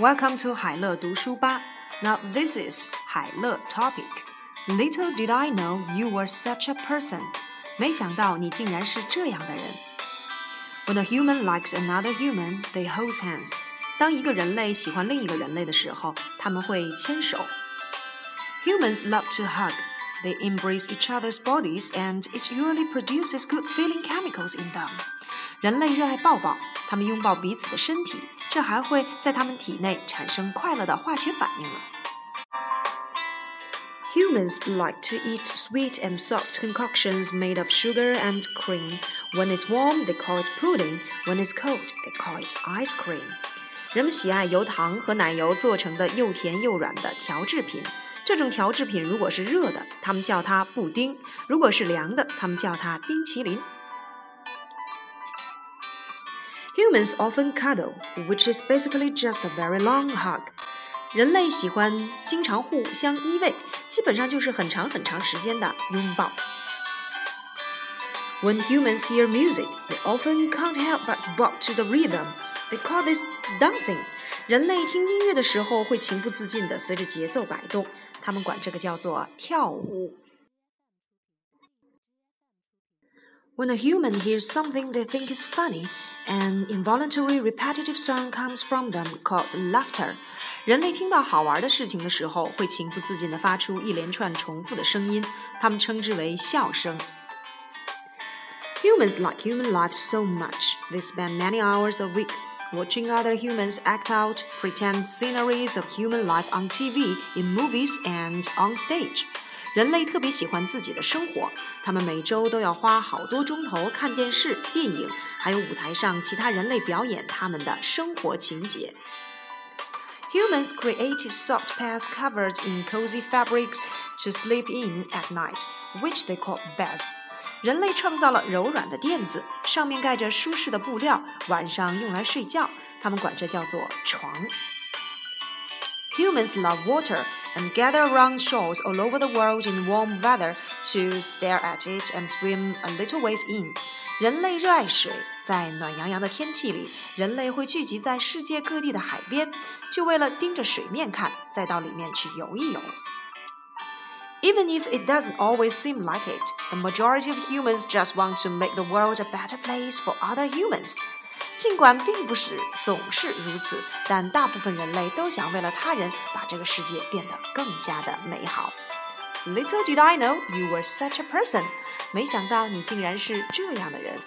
Welcome to 海乐读书吧。Now this is 海乐 topic. Little did I know you were such a person. 没想到你竟然是这样的人。When a human likes another human, they hold hands. 当一个人类喜欢另一个人类的时候，他们会牵手。Humans love to hug. They embrace each other's bodies and it usually produces good feeling chemicals in them. 人类热爱抱抱，他们拥抱彼此的身体，这还会在他们体内产生快乐的化学反应呢。Humans like to eat sweet and soft concoctions made of sugar and cream. When it's warm, they call it pudding. When it's cold, they call it ice cream. 人们喜爱由糖和奶油做成的又甜又软的调制品。 这种调制品如果是热的，他们叫它布丁；如果是凉的，他们叫它冰淇淋。Humans often cuddle, which is basically just a very long hug. 人类喜欢经常互相依偎，基本上就是很长很长时间的拥抱。When humans hear music, they often can't help but bob to the rhythm. They call this dancing. 人类听音乐的时候会情不自禁地随着节奏摆动，他们管这个叫做跳舞。When a human hears something they think is funny, an involuntary repetitive sound comes from them called laughter. 人类听到好玩的事情的时候，会情不自禁地发出一连串重复的声音，他们称之为笑声。Humans like human life so much, they spend many hours a week watching other humans act out pretend sceneries of human life on TV, in movies, and on stage. 人类特别喜欢自己的生活，他们每周都要花好多钟头看电视、电影，还有舞台上其他人类表演他们的生活情节。Humans created soft pads covered in cozy fabrics to sleep in at night, which they call beds. 人类创造了柔软的垫子，上面盖着舒适的布料，晚上用来睡觉，他们管这叫做床。Humans love water and gather around shores all over the world in warm weather to stare at it and swim a little ways in. 人类热爱水，在暖洋洋的天气里，人类会聚集在世界各地的海边，就为了盯着水面看，再到里面去游一游。Even if it doesn't always seem like it, the majority of humans just want to make the world a better place for other humans. 尽管并不是总是如此，但大部分人类都想为了他人把这个世界变得更加的美好。Little did I know you were such a person，没想到你竟然是这样的人。